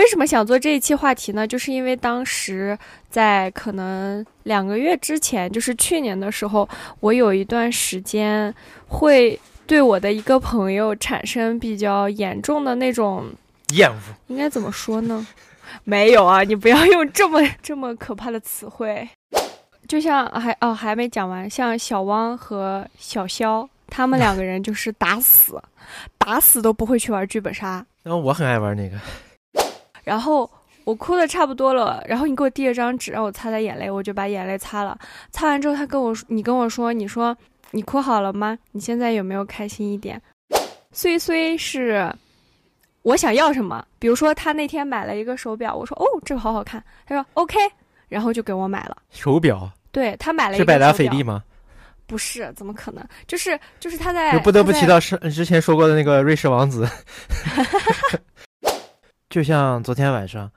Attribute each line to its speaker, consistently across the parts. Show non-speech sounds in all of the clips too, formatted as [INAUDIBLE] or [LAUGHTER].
Speaker 1: 为什么想做这一期话题呢？就是因为当时在可能两个月之前，就是去年的时候，我有一段时间会对我的一个朋友产生比较严重的那种
Speaker 2: 厌恶。
Speaker 1: 应该怎么说呢？没有啊，你不要用这么这么可怕的词汇。就像还哦还没讲完，像小汪和小肖，他们两个人就是打死打死都不会去玩剧本杀。[LAUGHS]
Speaker 2: 然后我很爱玩那个。
Speaker 1: 然后我哭的差不多了，然后你给我递了张纸让我擦擦眼泪，我就把眼泪擦了。擦完之后，他跟我说：“你跟我说，你说你哭好了吗？你现在有没有开心一点？”虽虽是我想要什么，比如说他那天买了一个手表，我说：“哦，这个好好看。”他说：“OK。”然后就给我买了
Speaker 2: 手表。
Speaker 1: 对他买了一
Speaker 2: 个是百达翡丽吗？
Speaker 1: 不是，怎么可能？就是就是他在
Speaker 2: 不得不提到是之前说过的那个瑞士王子。[LAUGHS] 就像昨天晚上，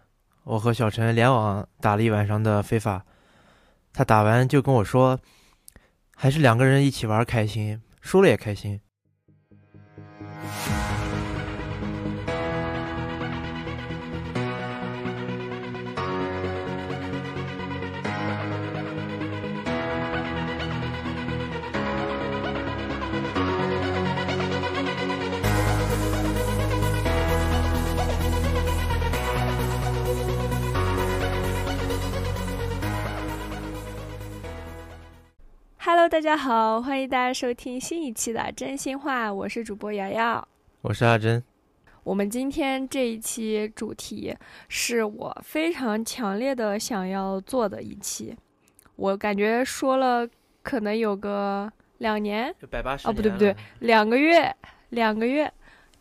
Speaker 2: 我和小陈联网打了一晚上的非法，他打完就跟我说，还是两个人一起玩开心，输了也开心。
Speaker 1: Hello，大家好，欢迎大家收听新一期的真心话，我是主播瑶瑶，
Speaker 2: 我是阿珍。
Speaker 1: 我们今天这一期主题是我非常强烈的想要做的一期，我感觉说了可能有个两年，百八十
Speaker 2: 哦
Speaker 1: 不对不对，两个月，两个月，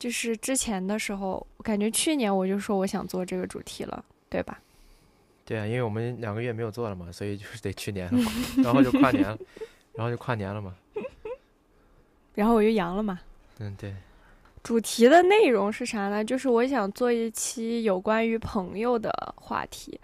Speaker 1: 就是之前的时候，我感觉去年我就说我想做这个主题了，对吧？
Speaker 2: 对啊，因为我们两个月没有做了嘛，所以就是得去年了，然后就跨年了。[LAUGHS] 然后就跨年了嘛，[LAUGHS]
Speaker 1: 然后我就阳了嘛。
Speaker 2: 嗯，对。
Speaker 1: 主题的内容是啥呢？就是我想做一期有关于朋友的话题。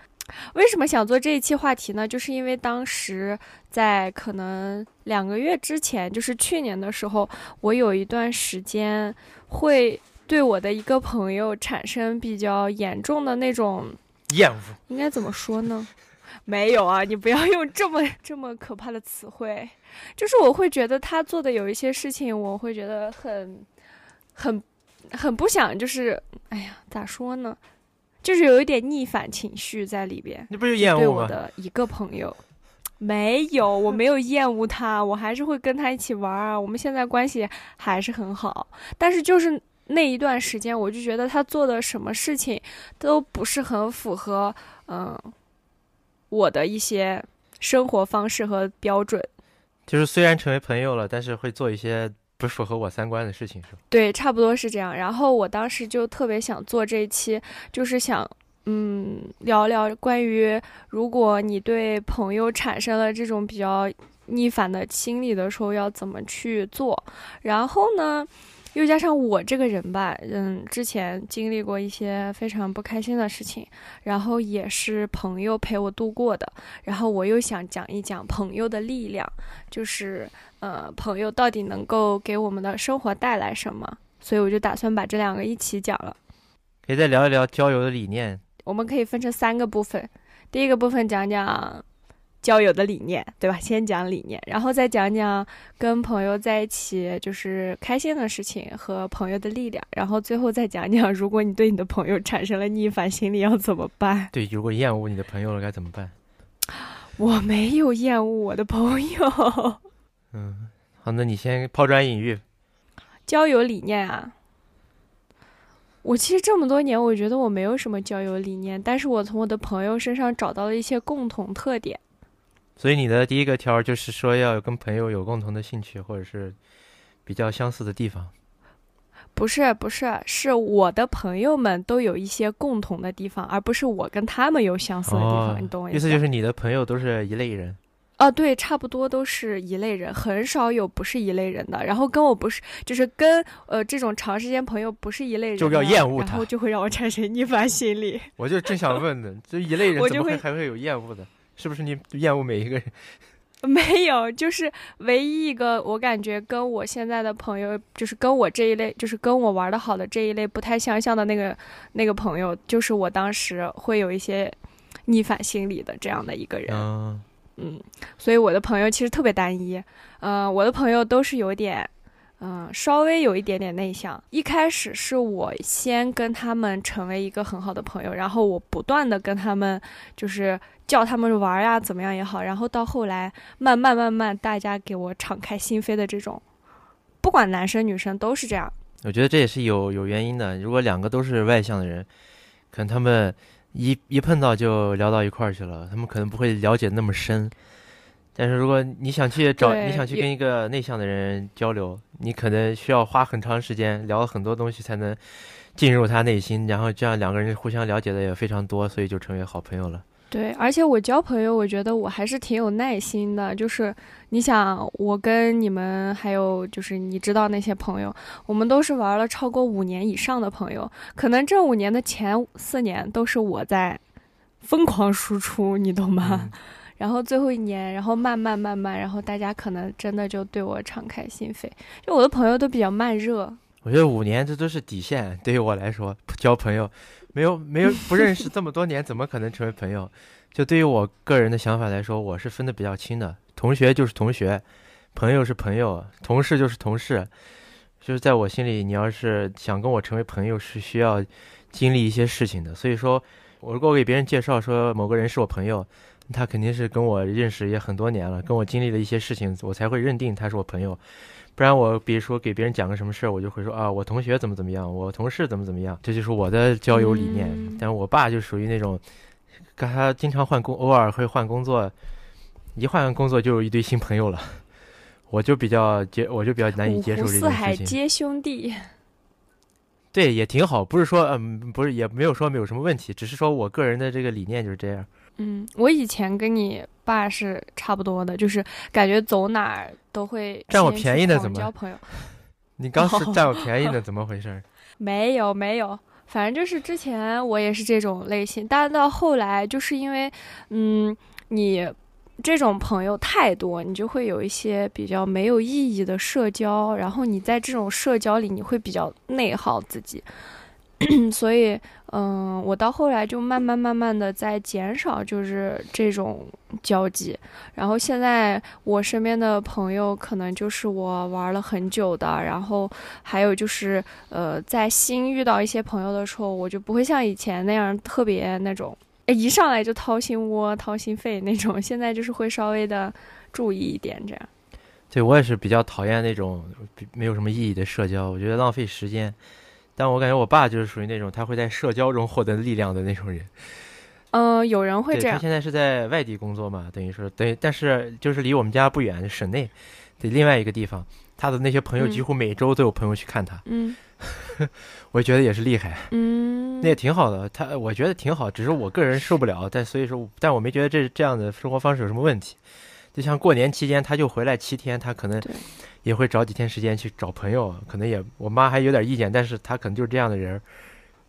Speaker 1: 为什么想做这一期话题呢？就是因为当时在可能两个月之前，就是去年的时候，我有一段时间会对我的一个朋友产生比较严重的那种
Speaker 2: 厌恶。
Speaker 1: 应该怎么说呢？[LAUGHS] 没有啊，你不要用这么这么可怕的词汇。就是我会觉得他做的有一些事情，我会觉得很很很不想，就是哎呀，咋说呢？就是有一点逆反情绪在里边。
Speaker 2: 你不是厌恶
Speaker 1: 我的一个朋友，没有，我没有厌恶他，我还是会跟他一起玩啊。我们现在关系还是很好，但是就是那一段时间，我就觉得他做的什么事情都不是很符合，嗯。我的一些生活方式和标准，
Speaker 2: 就是虽然成为朋友了，但是会做一些不符合我三观的事情，是吧？
Speaker 1: 对，差不多是这样。然后我当时就特别想做这一期，就是想嗯聊聊关于如果你对朋友产生了这种比较逆反的心理的时候，要怎么去做。然后呢？又加上我这个人吧，嗯，之前经历过一些非常不开心的事情，然后也是朋友陪我度过的，然后我又想讲一讲朋友的力量，就是呃，朋友到底能够给我们的生活带来什么，所以我就打算把这两个一起讲了。
Speaker 2: 可以再聊一聊交友的理念，
Speaker 1: 我们可以分成三个部分，第一个部分讲讲。交友的理念，对吧？先讲理念，然后再讲讲跟朋友在一起就是开心的事情和朋友的力量，然后最后再讲讲，如果你对你的朋友产生了逆反心理要怎么办？
Speaker 2: 对，如果厌恶你的朋友了该怎么办？
Speaker 1: 我没有厌恶我的朋友。
Speaker 2: 嗯，好，那你先抛砖引玉。
Speaker 1: 交友理念啊，我其实这么多年，我觉得我没有什么交友理念，但是我从我的朋友身上找到了一些共同特点。
Speaker 2: 所以你的第一个条就是说要跟朋友有共同的兴趣，或者是比较相似的地方。
Speaker 1: 不是不是，是我的朋友们都有一些共同的地方，而不是我跟他们有相似的地方。你懂我
Speaker 2: 意思？意思就是你的朋友都是一类人。
Speaker 1: 哦，对，差不多都是一类人，很少有不是一类人的。然后跟我不是，就是跟呃这种长时间朋友不是一类人，
Speaker 2: 就要厌恶他，
Speaker 1: 然后就会让我产生逆反心理。[LAUGHS]
Speaker 2: 我就正想问呢，这一类人怎么会还会有厌恶的？是不是你厌恶每一个人？[LAUGHS]
Speaker 1: 没有，就是唯一一个我感觉跟我现在的朋友，就是跟我这一类，就是跟我玩的好的这一类不太相像的那个那个朋友，就是我当时会有一些逆反心理的这样的一个人。
Speaker 2: 嗯
Speaker 1: 嗯，所以我的朋友其实特别单一。嗯，我的朋友都是有点，嗯，稍微有一点点内向。一开始是我先跟他们成为一个很好的朋友，然后我不断的跟他们就是叫他们玩呀，怎么样也好。然后到后来，慢慢慢慢，大家给我敞开心扉的这种，不管男生女生都是这样。
Speaker 2: 我觉得这也是有有原因的。如果两个都是外向的人，可能他们。一一碰到就聊到一块儿去了，他们可能不会了解那么深。但是如果你想去找，你想去跟一个内向的人交流，你可能需要花很长时间聊很多东西才能进入他内心，然后这样两个人互相了解的也非常多，所以就成为好朋友了。
Speaker 1: 对，而且我交朋友，我觉得我还是挺有耐心的。就是你想，我跟你们还有就是你知道那些朋友，我们都是玩了超过五年以上的朋友。可能这五年的前四年都是我在疯狂输出，你懂吗？然后最后一年，然后慢慢慢慢，然后大家可能真的就对我敞开心扉。就我的朋友都比较慢热。
Speaker 2: 我觉得五年这都是底线，对于我来说，交朋友。没有没有不认识这么多年，怎么可能成为朋友？就对于我个人的想法来说，我是分的比较清的。同学就是同学，朋友是朋友，同事就是同事。就是在我心里，你要是想跟我成为朋友，是需要经历一些事情的。所以说，我如果给别人介绍说某个人是我朋友，他肯定是跟我认识也很多年了，跟我经历了一些事情，我才会认定他是我朋友。不然我比如说给别人讲个什么事儿，我就会说啊，我同学怎么怎么样，我同事怎么怎么样，这就是我的交友理念。但我爸就属于那种，跟他经常换工，偶尔会换工作，一换工作就有一堆新朋友了。我就比较接，我就比较难以接受这种事情。
Speaker 1: 四海皆兄弟。
Speaker 2: 对，也挺好，不是说嗯，不是，也没有说没有什么问题，只是说我个人的这个理念就是这样。
Speaker 1: 嗯，我以前跟你爸是差不多的，就是感觉走哪儿都会
Speaker 2: 占我便宜的，怎么
Speaker 1: 交朋友？[LAUGHS]
Speaker 2: 你刚是占我便宜的，[LAUGHS] 怎么回事？
Speaker 1: 没有没有，反正就是之前我也是这种类型，但到后来就是因为，嗯，你这种朋友太多，你就会有一些比较没有意义的社交，然后你在这种社交里，你会比较内耗自己。[COUGHS] 所以，嗯，我到后来就慢慢慢慢的在减少，就是这种交际。然后现在我身边的朋友，可能就是我玩了很久的。然后还有就是，呃，在新遇到一些朋友的时候，我就不会像以前那样特别那种，一上来就掏心窝、掏心肺那种。现在就是会稍微的注意一点，这样。
Speaker 2: 对我也是比较讨厌那种没有什么意义的社交，我觉得浪费时间。但我感觉我爸就是属于那种他会在社交中获得力量的那种人。
Speaker 1: 嗯，有人会这样。
Speaker 2: 他现在是在外地工作嘛，等于说，等于，但是就是离我们家不远，省内的另外一个地方。他的那些朋友几乎每周都有朋友去看他。
Speaker 1: 嗯，[LAUGHS]
Speaker 2: 我觉得也是厉害。
Speaker 1: 嗯，
Speaker 2: 那也挺好的。他我觉得挺好，只是我个人受不了。但所以说，但我没觉得这这样的生活方式有什么问题。就像过年期间，他就回来七天，他可能。也会找几天时间去找朋友，可能也我妈还有点意见，但是他可能就是这样的人。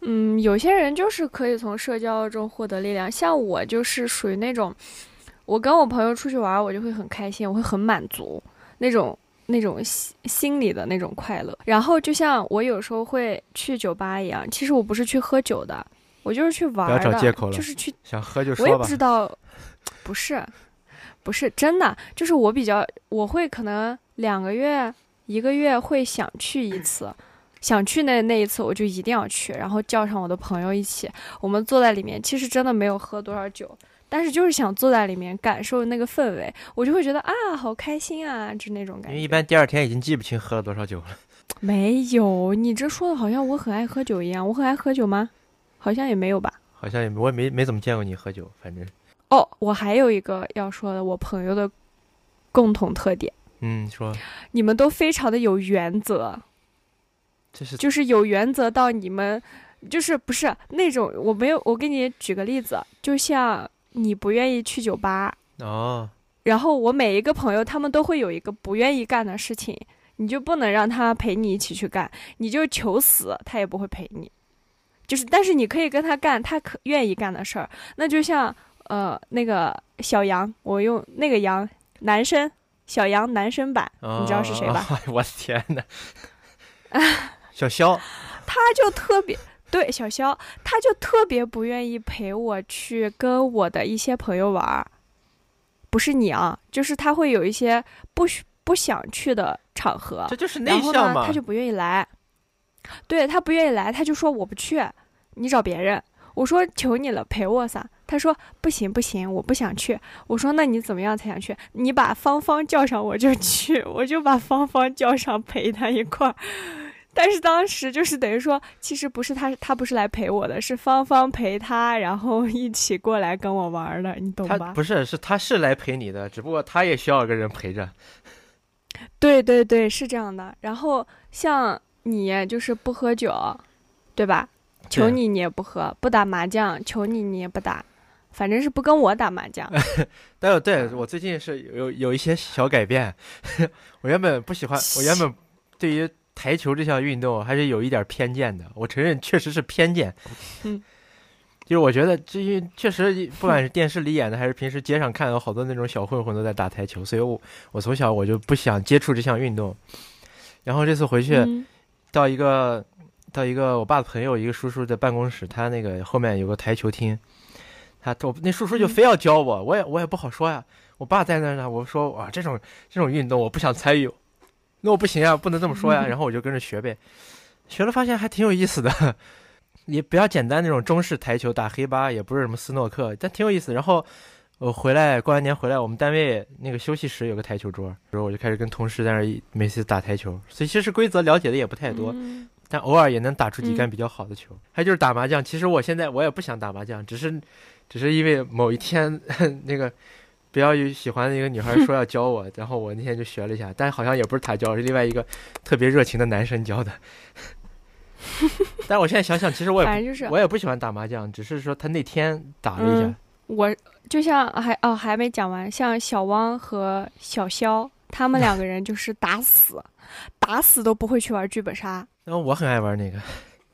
Speaker 1: 嗯，有些人就是可以从社交中获得力量，像我就是属于那种，我跟我朋友出去玩，我就会很开心，我会很满足那种那种心心里的那种快乐。然后就像我有时候会去酒吧一样，其实我不是去喝酒的，我就是去玩
Speaker 2: 的，
Speaker 1: 就是去
Speaker 2: 想喝就说
Speaker 1: 吧。我也不知道，不是，不是真的，就是我比较我会可能。两个月、一个月会想去一次，想去那那一次我就一定要去，然后叫上我的朋友一起，我们坐在里面。其实真的没有喝多少酒，但是就是想坐在里面感受那个氛围，我就会觉得啊，好开心啊，就那种感觉。
Speaker 2: 因为一般第二天已经记不清喝了多少酒了。[LAUGHS]
Speaker 1: 没有，你这说的好像我很爱喝酒一样，我很爱喝酒吗？好像也没有吧。
Speaker 2: 好像也我也没没怎么见过你喝酒，反正。
Speaker 1: 哦，我还有一个要说的，我朋友的共同特点。
Speaker 2: 嗯，说
Speaker 1: 你们都非常的有原则，
Speaker 2: 这是
Speaker 1: 就是有原则到你们就是不是那种我没有我给你举个例子，就像你不愿意去酒吧
Speaker 2: 哦，
Speaker 1: 然后我每一个朋友他们都会有一个不愿意干的事情，你就不能让他陪你一起去干，你就求死他也不会陪你，就是但是你可以跟他干他可愿意干的事儿，那就像呃那个小杨，我用那个杨。男生小杨男生版，你知道是谁吧？
Speaker 2: 哎 [LAUGHS] 我的天哪！[LAUGHS] [LAUGHS] 小肖，
Speaker 1: 他就特别对小肖，他就特别不愿意陪我去跟我的一些朋友玩儿。不是你啊，就是他会有一些不许不想去的场合，
Speaker 2: 这就是内向嘛。
Speaker 1: 他就不愿意来。对他不愿意来，他就说我不去，你找别人。我说求你了，陪我噻。他说不行不行，我不想去。我说那你怎么样才想去？你把芳芳叫上我就去，我就把芳芳叫上陪他一块儿。但是当时就是等于说，其实不是他，他不是来陪我的，是芳芳陪他，然后一起过来跟我玩儿的，你懂
Speaker 2: 他
Speaker 1: 吧？
Speaker 2: 不是，是他是来陪你的，只不过他也需要个人陪着。[LAUGHS]
Speaker 1: 对对对，是这样的。然后像你就是不喝酒，对吧？求你你也不喝，不打麻将，求你你也不打，反正是不跟我打麻将。[LAUGHS]
Speaker 2: 但是对我最近是有有一些小改变。[LAUGHS] 我原本不喜欢，我原本对于台球这项运动还是有一点偏见的。我承认确实是偏见。
Speaker 1: 嗯，
Speaker 2: 就是我觉得这因为确实 [LAUGHS] 不管是电视里演的，还是平时街上看到好多那种小混混都在打台球，所以我我从小我就不想接触这项运动。然后这次回去
Speaker 1: 嗯
Speaker 2: 到一个到一个我爸的朋友一个叔叔的办公室，他那个后面有个台球厅，他我那叔叔就非要教我，我也我也不好说呀。我爸在那儿呢，我说哇这种这种运动我不想参与，[LAUGHS] 那我不行啊，不能这么说呀。[LAUGHS] 然后我就跟着学呗，学了发现还挺有意思的，[LAUGHS] 也比较简单那种中式台球打黑八，也不是什么斯诺克，但挺有意思。然后我回来过完年回来，我们单位那个休息室有个台球桌，然后我就开始跟同事在那每次打台球，所以其实规则了解的也不太多。
Speaker 1: 嗯
Speaker 2: 但偶尔也能打出几杆
Speaker 1: 嗯
Speaker 2: 比较好的球。还有就是打麻将，其实我现在我也不想打麻将，只是只是因为某一天 [LAUGHS] 那个比较有喜欢的一个女孩 [LAUGHS] 说要教我，然后我那天就学了一下，但好像也不是她教，是另外一个特别热情的男生教的。[LAUGHS] 但我现在想想，其实我也
Speaker 1: 反正就是
Speaker 2: 我也不喜欢打麻将，只是说他那天打了一下
Speaker 1: 嗯，我就像还哦还没讲完，像小汪和小肖他们两个人就是打死打死都不会去玩剧本杀。
Speaker 2: 然后我很爱玩那个，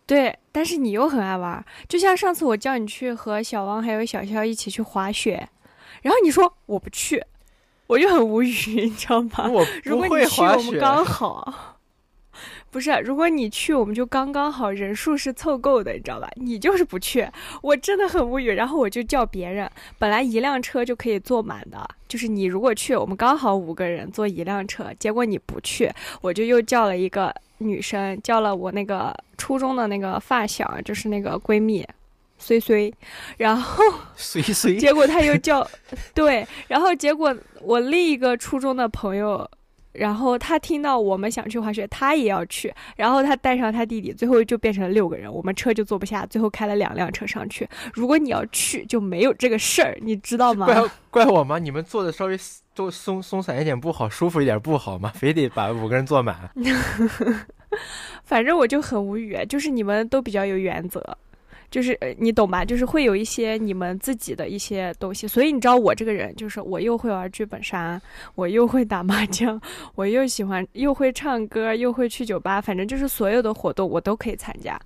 Speaker 1: 对，但是你又很爱玩，就像上次我叫你去和小汪还有小肖一起去滑雪，然后你说我不去，我就很无语，你知道吗？[LAUGHS]
Speaker 2: 我不会
Speaker 1: 如果你去，
Speaker 2: 滑雪。
Speaker 1: 我们刚好，不是，如果你去，我们就刚刚好，人数是凑够的，你知道吧？你就是不去，我真的很无语。然后我就叫别人，本来一辆车就可以坐满的，就是你如果去，我们刚好五个人坐一辆车，结果你不去，我就又叫了一个女生，叫了我那个初中的那个发小，就是那个闺蜜。虽虽，然后 [LAUGHS]
Speaker 2: 随随
Speaker 1: 结果他又叫，对，然后结果我另一个初中的朋友，然后他听到我们想去滑雪，他也要去，然后他带上他弟弟，最后就变成了六个人，我们车就坐不下，最后开了两辆车上去。如果你要去，就没有这个事儿，你知道吗？
Speaker 2: 怪怪我吗？你们坐的稍微都松松散一点不好，舒服一点不好吗？非得把五个人坐满？[LAUGHS]
Speaker 1: 反正我就很无语，就是你们都比较有原则。就是呃你懂吧？就是会有一些你们自己的一些东西，所以你知道我这个人，就是我又会玩剧本杀，我又会打麻将，我又喜欢又会唱歌，又会去酒吧，反正就是所有的活动我都可以参加。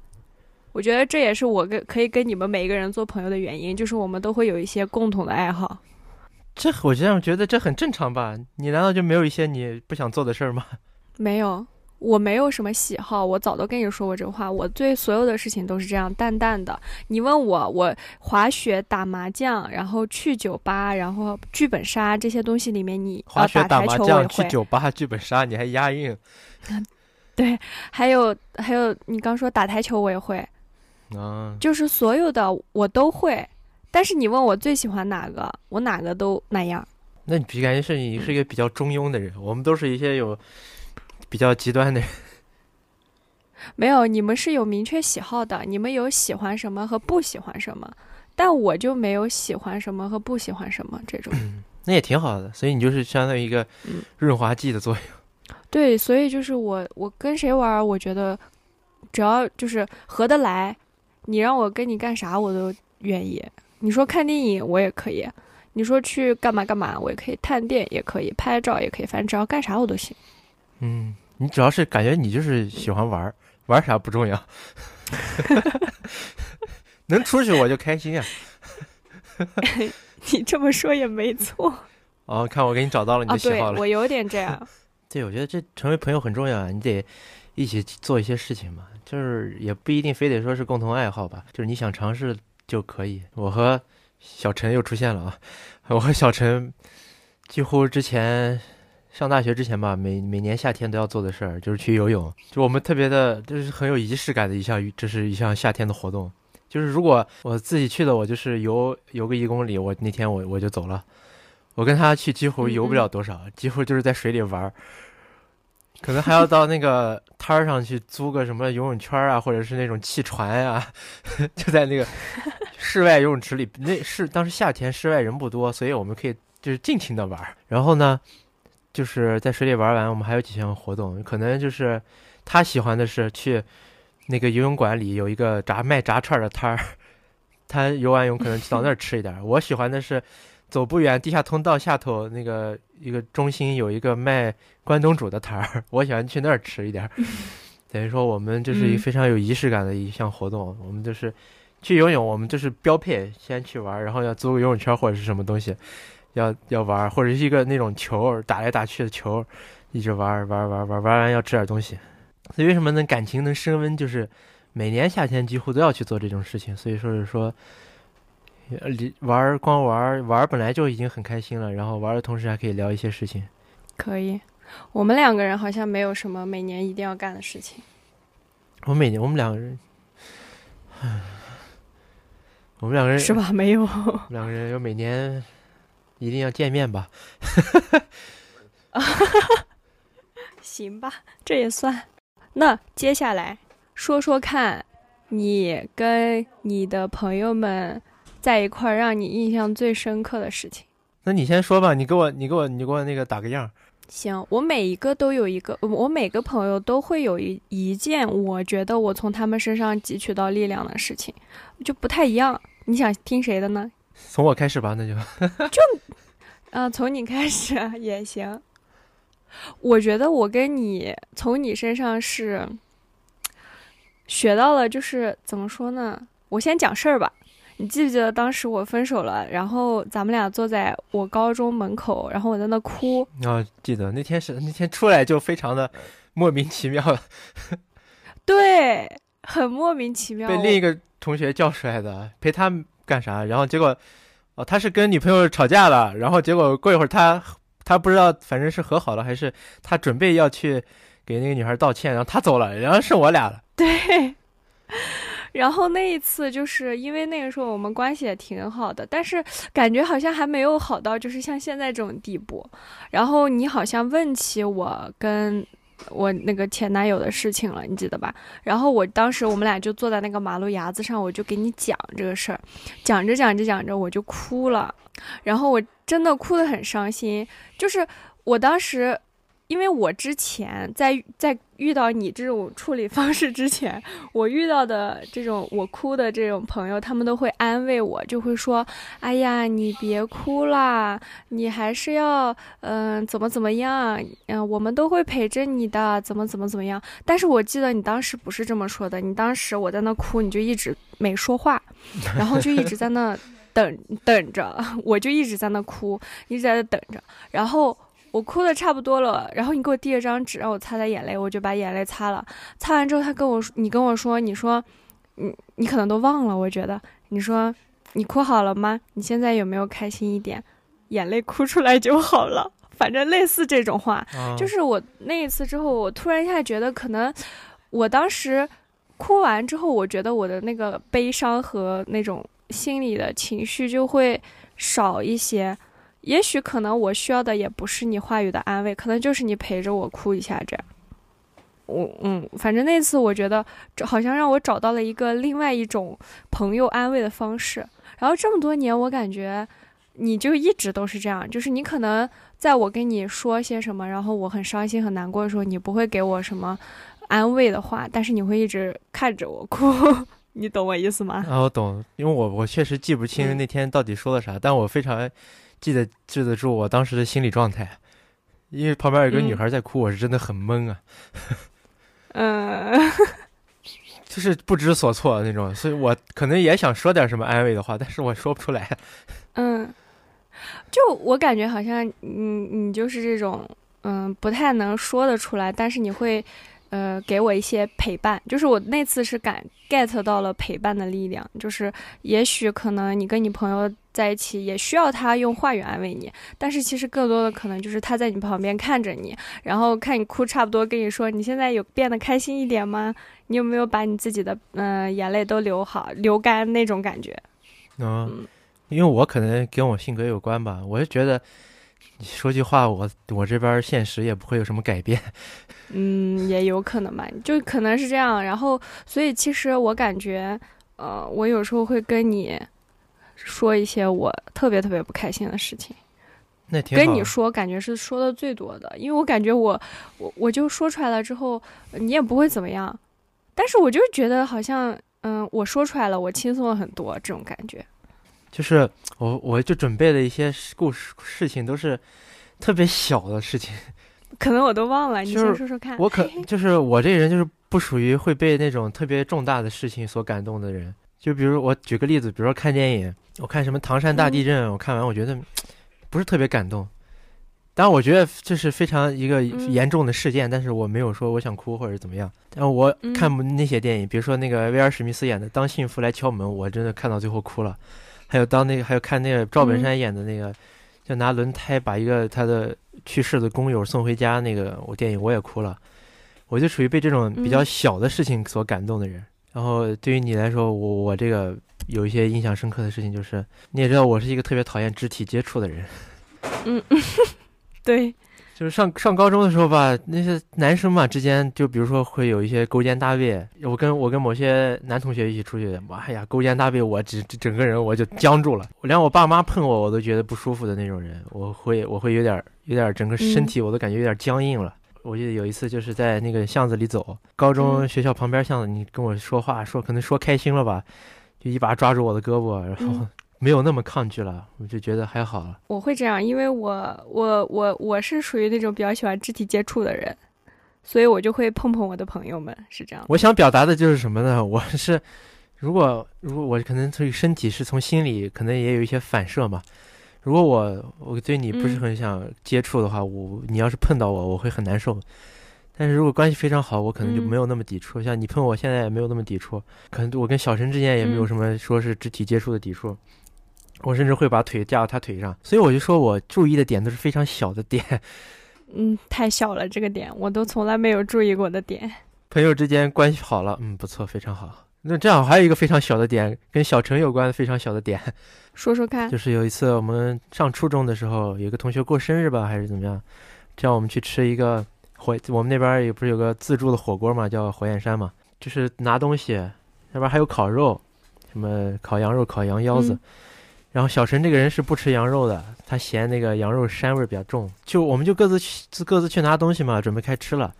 Speaker 1: 我觉得这也是我跟可以跟你们每一个人做朋友的原因，就是我们都会有一些共同的爱好。
Speaker 2: 这我这样觉得这很正常吧？你难道就没有一些你不想做的事儿吗？[LAUGHS]
Speaker 1: 没有，我没有什么喜好，我早都跟你说过这话。我对所有的事情都是这样淡淡的。你问我，我滑雪、打麻将，然后去酒吧，然后剧本杀这些东西里面你，
Speaker 2: 滑雪、
Speaker 1: 呃、打台
Speaker 2: 麻将、去，酒吧、剧本杀，你还押韵 [LAUGHS] 对
Speaker 1: 还有还有你刚说打台球我也会，
Speaker 2: 啊？
Speaker 1: 就是所有的我都会。但是你问我最喜欢哪个，我哪个都那样。
Speaker 2: 那你感觉是你是一个比较中庸的人，我们都是一些有比较极端的人。[LAUGHS]
Speaker 1: 没有，你们是有明确喜好的，你们有喜欢什么和不喜欢什么，但我就没有喜欢什么和不喜欢什么这种。[COUGHS]
Speaker 2: 那也挺好的，所以你就是相当于一个
Speaker 1: 嗯
Speaker 2: 润滑剂的作用。[LAUGHS]
Speaker 1: 对，所以就是我，我跟谁玩儿，我觉得只要就是合得来，你让我跟你干啥我都愿意。你说看电影我也可以，你说去干嘛干嘛我也可以，探店也可以，拍照也可以，反正只要干啥我都行。
Speaker 2: 嗯，你主要是感觉你就是喜欢玩儿，玩啥不重要，[LAUGHS] 能出去我就开心啊。[LAUGHS]
Speaker 1: 你这么说也没错。
Speaker 2: 哦，看我给你找到了你
Speaker 1: 啊，
Speaker 2: 的喜好了。
Speaker 1: 我有点这样。[LAUGHS]
Speaker 2: 对，我觉得这成为朋友很重要啊，你得一起做一些事情嘛，就是也不一定非得说是共同爱好吧，就是你想尝试就可以。我和小陈又出现了啊，我和小陈几乎之前上大学之前吧，每每年夏天都要做的事儿就是去游泳，就我们特别的，就是很有仪式感的一项，这是一项夏天的活动。就是如果我自己去的，我就是游游个一公里，我那天我我就走了。我跟他去几乎游不了多少，[LAUGHS] 几乎就是在水里玩儿，可能还要到那个 [LAUGHS] 摊儿上去租个什么游泳圈啊，或者是那种气船呀、[LAUGHS] 就在那个室外游泳池里。那是当时夏天，室外人不多，所以我们可以就是尽情的玩儿。然后呢，就是在水里玩完，我们还有几项活动，可能就是他喜欢的是去那个游泳馆里有一个炸卖炸串儿的摊儿，他游完泳可能去到那儿吃一点儿。我喜欢的是。走不远，地下通道下头那个一个中心有一个卖关东煮的摊儿，我喜欢去那儿吃一点儿。[LAUGHS] 等于说，我们这是一非常有仪式感的一项活动。我们就是去游泳，我们就是标配，先去玩儿，然后要租个游泳圈或者是什么东西，要要玩儿，或者是一个那种球打来打去的球，一直玩儿玩儿玩儿玩儿玩完要吃点东西。所以为什么能感情能升温，就是每年夏天几乎都要去做这种事情。所以说是说。玩儿光玩儿玩儿本来就已经很开心了，然后玩儿的同时还可以聊一些事情。
Speaker 1: 可以，我们两个人好像没有什么每年一定要干的事情。
Speaker 2: 我每年我们两个人，唉我们两个人
Speaker 1: 是？吧？没有。
Speaker 2: 我们两个人有每年一定要见面吧？[LAUGHS]
Speaker 1: 行吧，这也算。那接下来说说看，你跟你的朋友们在一块儿，让你印象最深刻的事情。
Speaker 2: 那你先说吧，你给我，你给我，你给我那个打个样。
Speaker 1: 行，我每一个都有一个，我每个朋友都会有一一件我觉得我从他们身上汲取到力量的事情，就不太一样。你想听谁的呢？
Speaker 2: 从我开始吧，那就 [LAUGHS] 就
Speaker 1: 啊，从你开始也行。我觉得我跟你从你身上是学到了，就是怎么说呢？我先讲事儿吧。你记不记得当时我分手了，然后咱们俩坐在我高中门口，然后我在那哭。
Speaker 2: 啊，记得那天是那天出来就非常的莫名其妙，
Speaker 1: 对，很莫名其妙。
Speaker 2: 被另一个同学叫出来的，陪他干啥？然后结果，哦，他是跟女朋友吵架了，然后结果过一会儿他他不知道，反正是和好了，还是他准备要去给那个女孩道歉，然后他走了，然后剩我俩了。[LAUGHS]
Speaker 1: 对。[LAUGHS] 然后那一次，就是因为那个时候我们关系也挺好的，但是感觉好像还没有好到就是像现在这种地步。然后你好像问起我跟我那个前男友的事情了，你记得吧？然后我当时我们俩就坐在那个马路牙子上，我就给你讲这个事儿，讲着讲着讲着我就哭了，然后我真的哭得很伤心，就是我当时。因为我之前在在遇到你这种处理方式之前，我遇到的这种我哭的这种朋友，他们都会安慰我，就会说：“哎呀，你别哭啦，你还是要嗯、怎么怎么样，嗯、我们都会陪着你的，怎么怎么怎么样。”但是我记得你当时不是这么说的，你当时我在那哭，你就一直没说话，[LAUGHS] 然后就一直在那等等着，[LAUGHS] 我就一直在那哭，一直在那等着，然后。我哭的差不多了，然后你给我递了张纸让我擦擦眼泪，我就把眼泪擦了。擦完之后，他跟我说：“你跟我说，你说，你你可能都忘了，我觉得你说你哭好了吗？你现在有没有开心一点？眼泪哭出来就好了。反正类似这种话，
Speaker 2: 啊、
Speaker 1: 就是我那一次之后，我突然一下觉得，可能我当时哭完之后，我觉得我的那个悲伤和那种心里的情绪就会少一些。也许可能我需要的也不是你话语的安慰，可能就是你陪着我哭一下这样。我嗯，反正那次我觉得这好像让我找到了一个另外一种朋友安慰的方式。然后这么多年，我感觉你就一直都是这样，就是你可能在我跟你说些什么，然后我很伤心很难过的时候，你不会给我什么安慰的话，但是你会一直看着我哭。[LAUGHS] 你懂我意思吗？
Speaker 2: 啊，我懂，因为我我确实记不清
Speaker 1: 嗯
Speaker 2: 那天到底说了啥，但我非常记得记得住我当时的心理状态，因为旁边有个女
Speaker 1: 嗯
Speaker 2: 孩在哭，我是真的很懵啊，
Speaker 1: 嗯 [LAUGHS] [LAUGHS]
Speaker 2: 就是不知所措那种，所以我可能也想说点什么安慰的话，但是我说不出来。[LAUGHS]
Speaker 1: 嗯，就我感觉好像你你就是这种，嗯，不太能说得出来，但是你会，呃，给我一些陪伴。就是我那次是感 get 到了陪伴的力量，就是也许可能你跟你朋友在一起也需要他用话语安慰你，但是其实更多的可能就是他在你旁边看着你，然后看你哭差不多跟你说你现在有变得开心一点吗？你有没有把你自己的嗯眼泪都流好流干那种感觉？
Speaker 2: 嗯，因为我可能跟我性格有关吧，我就觉得说句话，我我这边现实也不会有什么改变。
Speaker 1: 嗯，也有可能吧，就可能是这样。然后，所以其实我感觉，呃，我有时候会跟你说一些我特别特别不开心的事情。
Speaker 2: 那挺
Speaker 1: 跟你说，感觉是说的最多的，因为我感觉我我我就说出来了之后，你也不会怎么样。但是我就觉得好像，嗯，我说出来了，我轻松了很多，这种感觉。
Speaker 2: 就是我，我就准备的一些故事事情都是特别小的事情，
Speaker 1: 可能我都忘了。你先说说看。
Speaker 2: 我可 [LAUGHS] 就是我这人就是不属于会被那种特别重大的事情所感动的人。就比如我举个例子，比如说看电影，我看什么唐山大地震，我看完我觉得不是特别感动。当然，我觉得这是非常一个严重的事件，但是我没有说我想哭或者怎么样。但我看那些电影，比如说那个威尔史密斯演的《当幸福来敲门》，我真的看到最后哭了。还有当那个，还有看那个赵本山演的那个，就拿轮胎把一个他的去世的工友送回家那个，我电影我也哭了。我就属于被这种比较小的事情所感动的人。然后对于你来说，我我这个有一些印象深刻的事情，就是你也知道，我是一个特别讨厌肢体接触的人。
Speaker 1: 嗯。[LAUGHS] 对，
Speaker 2: 就是上上高中的时候吧，那些男生嘛之间，就比如说会有一些勾肩搭背。我跟我跟某些男同学一起出去，妈呀，勾肩搭背，我整整个人我就僵住了。我连我爸妈碰我，我都觉得不舒服的那种人，我会我会有点有点整个身体我都感觉有点僵硬了。我记得有一次就是在那个巷子里走，高中学校旁边巷子，你跟我说话说可能说开心了吧，就一把抓住我的胳膊，然后。没有那么抗拒了，我就觉得还好了。
Speaker 1: 我会这样，因为我我我我是属于那种比较喜欢肢体接触的人，所以我就会碰碰我的朋友们，是这样。
Speaker 2: 我想表达的就是什么呢？[LAUGHS] 我是，如果如果我可能从身体是从心里可能也有一些反射嘛。如果我我对你不是很想接触的话，我你要是碰到我，我会很难受。但是如果关系非常好，我可能就没有那么抵触。像你碰我，现在也没有那么抵触。可能我跟小陈之间也没有什么说是肢体接触的抵触。我甚至会把腿架到他腿上，所以我就说我注意的点都是非常小的点。[LAUGHS]
Speaker 1: 嗯，太小了，这个点我都从来没有注意过的点。
Speaker 2: 朋友之间关系好了，嗯，不错，非常好。那这样还有一个非常小的点，跟小陈有关的非常小的点，[LAUGHS]
Speaker 1: 说说看。
Speaker 2: 就是有一次我们上初中的时候，有个同学过生日吧，还是怎么样，叫我们去吃一个火，我们那边也不是有个自助的火锅嘛，叫火焰山嘛，就是拿东西，那边还有烤肉，什么烤羊肉、烤羊腰子。然后小陈这个人是不吃羊肉的，他嫌那个羊肉膻味比较重。就我们就各自去各自去拿东西嘛，准备开吃了。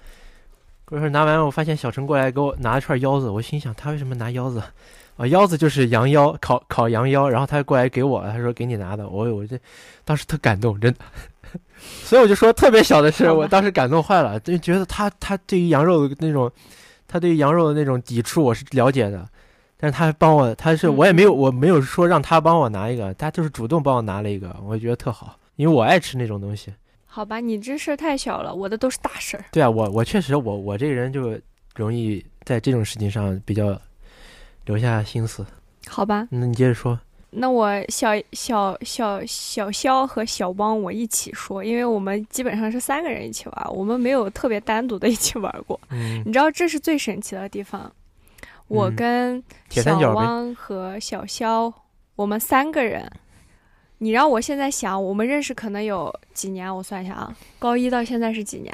Speaker 2: 过一会儿拿完，我发现小陈过来给我拿了串腰子，我心想他为什么拿腰子？啊，腰子就是羊腰，烤烤羊腰。然后他过来给我，他说给你拿的。我我这当时特感动，真的。所以我就说特别小的事，我当时感动坏了，就觉得他他对于羊肉的那种，他对于羊肉的那种抵触我是了解的。但是他帮我，他是我也没有，我没有说让他帮我拿一个，他就是主动帮我拿了一个，我觉得特好，因为我爱吃那种东西。
Speaker 1: 好吧，你这事儿太小了，我的都是大事儿。
Speaker 2: 对啊，我我确实，我我这个人就容易在这种事情上比较留下心思。
Speaker 1: 好吧，
Speaker 2: 那你接着说。
Speaker 1: 那我小小小小肖和小汪我一起说，因为我们基本上是三个人一起玩，我们没有特别单独的一起玩过。
Speaker 2: 嗯，
Speaker 1: 你知道这是最神奇的地方。我跟小汪和小肖，我们三个人，你让我现在想，我们认识可能有几年？我算一下啊，高一到现在是几年？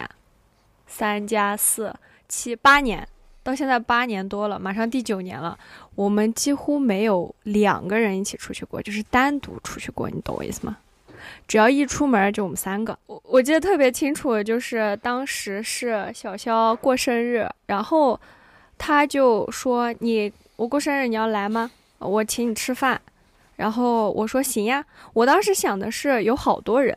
Speaker 1: 三加四七八年，到现在八年多了，马上第九年了。我们几乎没有两个人一起出去过，就是单独出去过，你懂我意思吗？只要一出门就我们三个。我我记得特别清楚，就是当时是小肖过生日，然后。他就说：“你我过生日你要来吗？我请你吃饭。”然后我说：“行呀。”我当时想的是有好多人，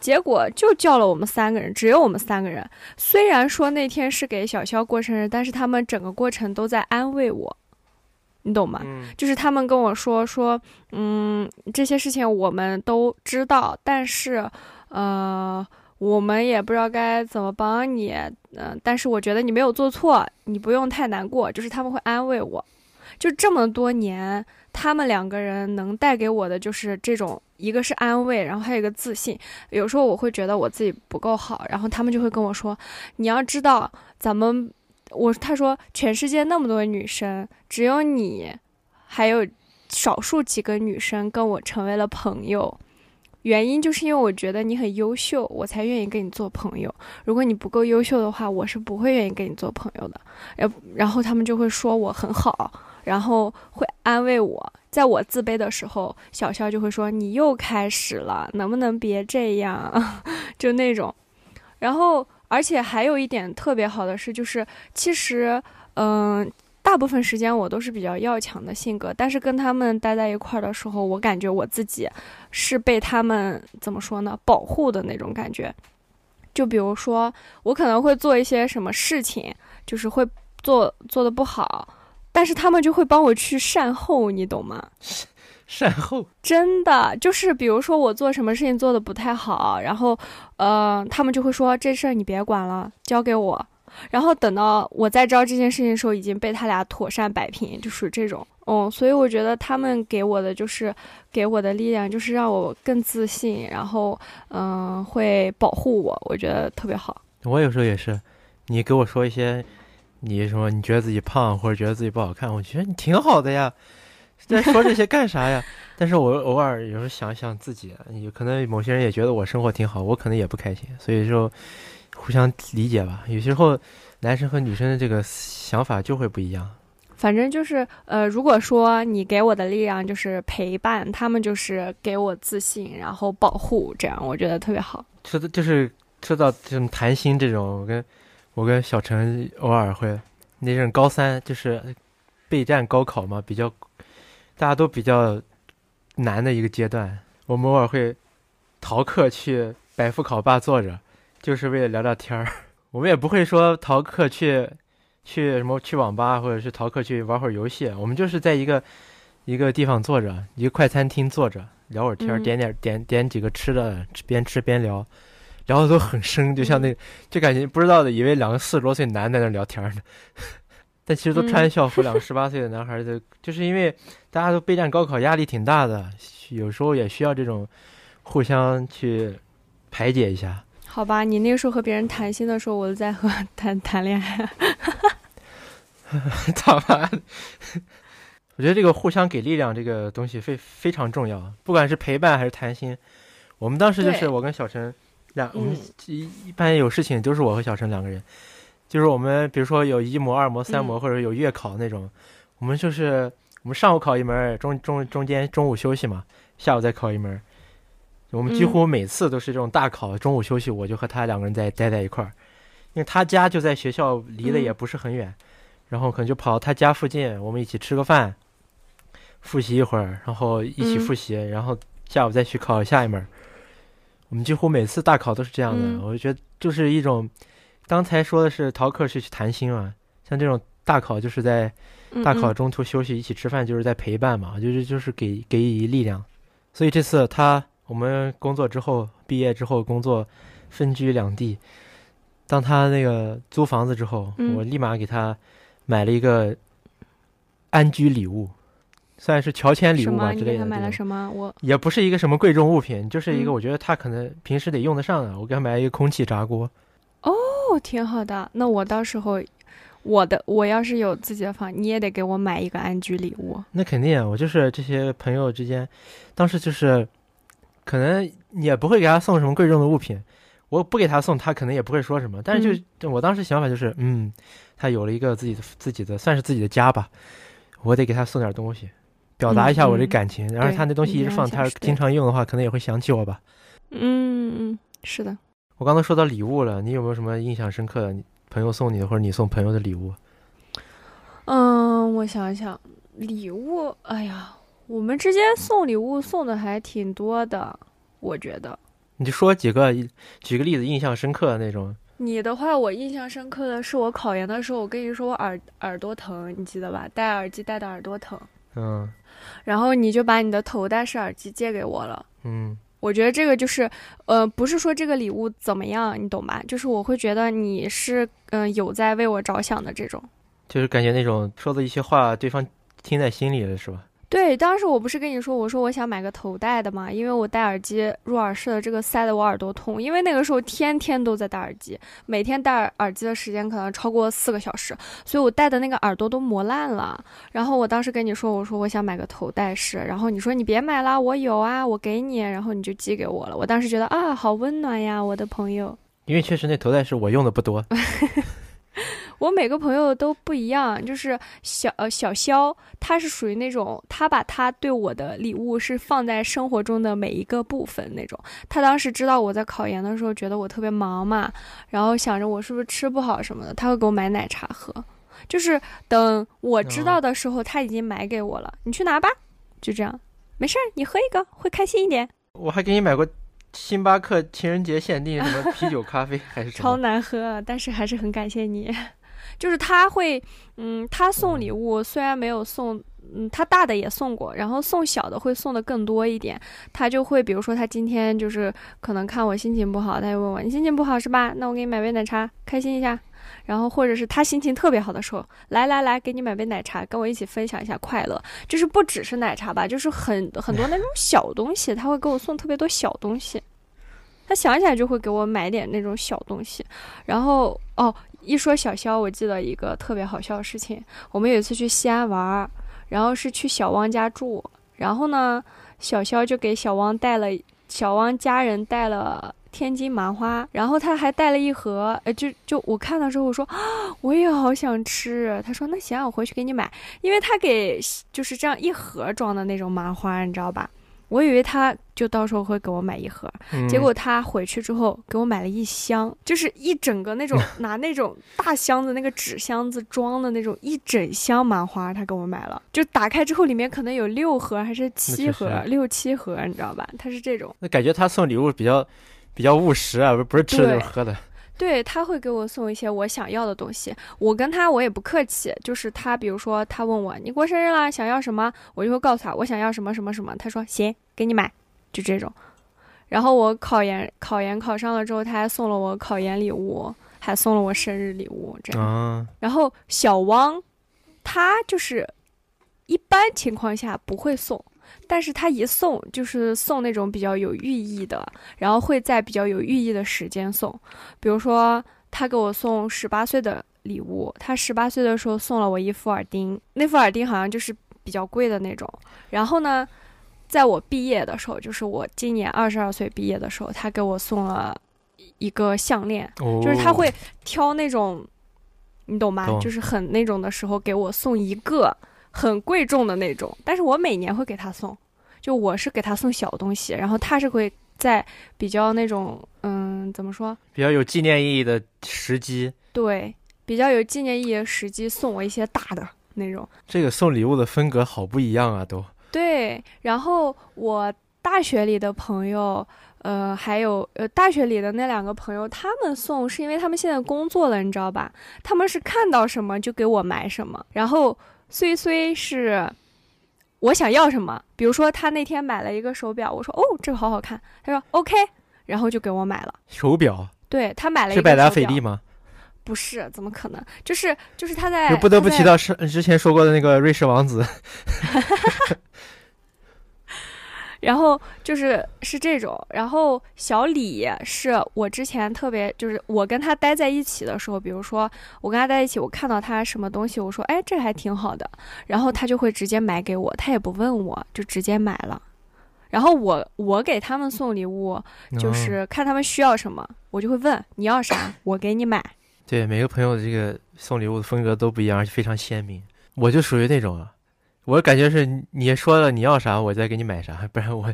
Speaker 1: 结果就叫了我们三个人，只有我们三个人。虽然说那天是给小肖过生日，但是他们整个过程都在安慰我。你懂吗？
Speaker 2: 嗯
Speaker 1: 就是他们跟我说说，嗯，这些事情我们都知道，但是，呃，我们也不知道该怎么帮你，嗯、但是我觉得你没有做错，你不用太难过，就是他们会安慰我。就这么多年，他们两个人能带给我的就是这种，一个是安慰，然后还有一个自信。有时候我会觉得我自己不够好，然后他们就会跟我说，你要知道，咱们，我他说全世界那么多女生，只有你。还有少数几个女生跟我成为了朋友，原因就是因为我觉得你很优秀，我才愿意跟你做朋友。如果你不够优秀的话，我是不会愿意跟你做朋友的。然然后他们就会说我很好，然后会安慰我。在我自卑的时候，小肖就会说你又开始了，能不能别这样？[LAUGHS] 就那种。然后，而且还有一点特别好的是，就是其实，嗯、大部分时间我都是比较要强的性格，但是跟他们待在一块儿的时候，我感觉我自己是被他们怎么说呢，保护的那种感觉。就比如说，我可能会做一些什么事情，就是会做做的不好，但是他们就会帮我去善后，你懂吗？
Speaker 2: 善后，
Speaker 1: 真的就是，比如说我做什么事情做的不太好，然后，呃，他们就会说这事儿你别管了，交给我。然后等到我再知道这件事情的时候，已经被他俩妥善摆平，就属于这种。嗯，所以我觉得他们给我的就是给我的力量，就是让我更自信，然后嗯、会保护我，我觉得特别好。
Speaker 2: 我有时候也是，你给我说一些，你什么你觉得自己胖或者觉得自己不好看，我觉得你挺好的呀，在说这些干啥呀？[LAUGHS] 但是我偶尔有时候想想自己，有可能某些人也觉得我生活挺好，我可能也不开心，所以说互相理解吧。有时候男生和女生的这个想法就会不一样。
Speaker 1: 反正就是，呃，如果说你给我的力量就是陪伴，他们就是给我自信，然后保护，这样我觉得特别好。
Speaker 2: 说的就是说到这种谈心这种，我跟我跟小陈偶尔会那阵高三就是备战高考嘛，比较大家都比较难的一个阶段，我们偶尔会逃课去百富考霸坐着，就是为了聊聊天儿。[LAUGHS] 我们也不会说逃课去去什么去网吧，或者是逃课去玩会儿游戏，我们就是在一个一个地方坐着，一个快餐厅坐着聊会儿天儿，
Speaker 1: 嗯
Speaker 2: 点点点点几个吃的，边吃边聊。聊的都很深，就像那，就感觉不知道的，以为两个四十多岁男在那聊天呢，[LAUGHS] 但其实都穿校服，两个十八岁的男孩子，[LAUGHS] 就是因为大家都备战高考，压力挺大的，有时候也需要这种互相去排解一下。
Speaker 1: 好吧，你那个时候和别人谈心的时候，我都在和 [LAUGHS] 谈谈恋爱。[LAUGHS]
Speaker 2: 他妈的！我觉得这个互相给力量这个东西非非常重要，不管是陪伴还是谈心。我们当时就是我跟小陈两，我们
Speaker 1: 嗯
Speaker 2: 一一般有事情都是我和小陈两个人，就是我们比如说有一模、二模、三模，
Speaker 1: 嗯
Speaker 2: 或者有月考那种，我们就是我们上午考一门，中中中间中午休息嘛，下午再考一门。我们几乎每次都是这种大考，中午休息我就和他两个人在待在一块儿，因为他家就在学校，离得也
Speaker 1: 嗯
Speaker 2: 不是很远。然后可能就跑到他家附近，我们一起吃个饭，复习一会儿，然后一起
Speaker 1: 嗯
Speaker 2: 复习，然后下午再去考下一门儿。我们几乎每次大考都是这样的，
Speaker 1: 嗯
Speaker 2: 我就觉得就是一种，刚才说的是逃课是去谈心嘛，像这种大考就是在大考
Speaker 1: 嗯
Speaker 2: 中途休息一起吃饭，就是在陪伴嘛，就是就是给给予力量。所以这次他我们工作之后，毕业之后工作分居两地，当他那个租房子之后，
Speaker 1: 嗯
Speaker 2: 我立马给他买了一个安居礼物，算是乔迁礼？物吧之
Speaker 1: 你给他买了
Speaker 2: 类的这种。
Speaker 1: 什么？我
Speaker 2: 也不是一个什么贵重物品，就是一个
Speaker 1: 嗯
Speaker 2: 我觉得他可能平时得用得上的。我给他买了一个空气炸锅，
Speaker 1: 哦，挺好的。那我到时候，我的我要是有自己的房，你也得给我买一个安居礼物。
Speaker 2: 那肯定啊，我就是这些朋友之间，当时就是，可能也不会给他送什么贵重的物品，我不给他送，他可能也不会说什么。但是就、就我当时想法就是，嗯，他有了一个自己的自己的算是自己的家吧，我得给他送点东西，表达一下我这感情。然后他那东西一直放，他经常用的话，可能也会想起我吧。
Speaker 1: 嗯嗯，是的。
Speaker 2: 我刚才说到礼物了，你有没有什么印象深刻的？你朋友送你的，或者你送朋友的礼物？
Speaker 1: 嗯，我想想，礼物，哎呀，我们之间送礼物送的还挺多的，我觉得。
Speaker 2: 你就说几个，举个例子，印象深刻的那种。
Speaker 1: 你的话，我印象深刻的是我考研的时候，我跟你说我耳耳朵疼，你记得吧？戴耳机戴的耳朵疼，
Speaker 2: 嗯
Speaker 1: 然后你就把你的头戴式耳机借给我了。
Speaker 2: 嗯
Speaker 1: 我觉得这个就是，呃，不是说这个礼物怎么样，你懂吧？就是我会觉得你是，嗯、有在为我着想的这种。
Speaker 2: 就是感觉那种说的一些话，对方听在心里了，是吧？
Speaker 1: 对，当时我不是跟你说，我说我想买个头戴的嘛，因为我戴耳机入耳式的这个塞得我耳朵痛，因为那个时候天天都在戴耳机，每天戴耳机的时间可能超过四个小时，所以我戴的那个耳朵都磨烂了。然后我当时跟你说，我说我想买个头戴式，然后你说你别买了，我有啊，我给你，然后你就寄给我了。我当时觉得啊，好温暖呀，我的朋友。
Speaker 2: 因为确实那头戴式我用的不多，[LAUGHS]
Speaker 1: 我每个朋友都不一样，就是小呃小肖，他是属于那种他把他对我的礼物是放在生活中的每一个部分那种。他当时知道我在考研的时候，觉得我特别忙嘛，然后想着我是不是吃不好什么的，他会给我买奶茶喝。就是等我知道的时候，他已经买给我了，你去拿吧，就这样，没事儿，你喝一个会开心一点。
Speaker 2: 我还给你买过星巴克情人节限定什么啤酒咖啡还是
Speaker 1: 超？难喝，但是还是很感谢你。就是他会，嗯，他送礼物虽然没有送，嗯，他大的也送过，然后送小的会送的更多一点。他就会，比如说他今天就是可能看我心情不好，他就问我你心情不好是吧？那我给你买杯奶茶，开心一下。然后或者是他心情特别好的时候，来来来，给你买杯奶茶，跟我一起分享一下快乐。就是不只是奶茶吧，就是很很多那种 [LAUGHS] 小东西，他会给我送特别多小东西。他想起来就会给我买点那种小东西，然后哦，一说小肖，我记得一个特别好笑的事情。我们有一次去西安玩，然后是去小汪家住，然后呢，小肖就给小汪带了小汪家人带了天津麻花，然后他还带了一盒，呃，就就我看到之后我说啊，我也好想吃。他说那行，我回去给你买，因为他给就是这样一盒装的那种麻花，你知道吧？我以为他就到时候会给我买一盒，
Speaker 2: 嗯
Speaker 1: 结果他回去之后给我买了一箱，就是一整个那种 [LAUGHS] 拿那种大箱子那个纸箱子装的那种一整箱麻花，他给我买了。就打开之后里面可能有六盒还是七
Speaker 2: 确
Speaker 1: 盒
Speaker 2: 实，
Speaker 1: 六七盒，你知道吧？他是这种，
Speaker 2: 那感觉他送礼物比较比较务实啊，不不是吃的就是喝的。
Speaker 1: 对他会给我送一些我想要的东西。我跟他我也不客气，就是他比如说他问我你过生日啦，想要什么，我就会告诉他我想要什么什么什么。他说行，给你买，就这种。然后我考研考研考上了之后，他还送了我考研礼物，还送了我生日礼物，这样。
Speaker 2: 啊，
Speaker 1: 然后小汪，他就是一般情况下不会送，但是他一送就是送那种比较有寓意的，然后会在比较有寓意的时间送。比如说，他给我送十八岁的礼物，他十八岁的时候送了我一副耳钉，那副耳钉好像就是比较贵的那种。然后呢，在我毕业的时候，就是我今年二十二岁毕业的时候，他给我送了一个项链。
Speaker 2: 哦
Speaker 1: 就是他会挑那种，你懂吧？
Speaker 2: 懂
Speaker 1: 就是很那种的时候给我送一个很贵重的那种，但是我每年会给他送，就我是给他送小东西，然后他是会在比较那种嗯怎么说？
Speaker 2: 比较有纪念意义的时机。
Speaker 1: 对，比较有纪念意义的时机送我一些大的那种。
Speaker 2: 这个送礼物的风格好不一样啊，都。
Speaker 1: 对，然后我大学里的朋友，呃，还有呃大学里的那两个朋友，他们送是因为他们现在工作了，你知道吧？他们是看到什么就给我买什么。然后虽虽是我想要什么，比如说他那天买了一个手表，我说哦这个好好看，他说 OK，然后就给我买了。
Speaker 2: 手表
Speaker 1: 对他买了一
Speaker 2: 是百达翡丽吗？
Speaker 1: 不是，怎么可能？就是就是他在
Speaker 2: 就不得不提到是之前说过的那个瑞士王子。[LAUGHS]
Speaker 1: 然后就是是这种，然后小李是我之前特别就是我跟他待在一起的时候，比如说我跟他在一起，我看到他什么东西，我说哎这还挺好的，然后他就会直接买给我，他也不问我就直接买了。然后我我给他们送礼物，就
Speaker 2: 哦
Speaker 1: 是看他们需要什么，我就会问你要啥，我给你买。
Speaker 2: 对每个朋友的这个送礼物的风格都不一样，而且非常鲜明。我就属于那种啊，我感觉是你说了你要啥，我再给你买啥，[LAUGHS] 不然我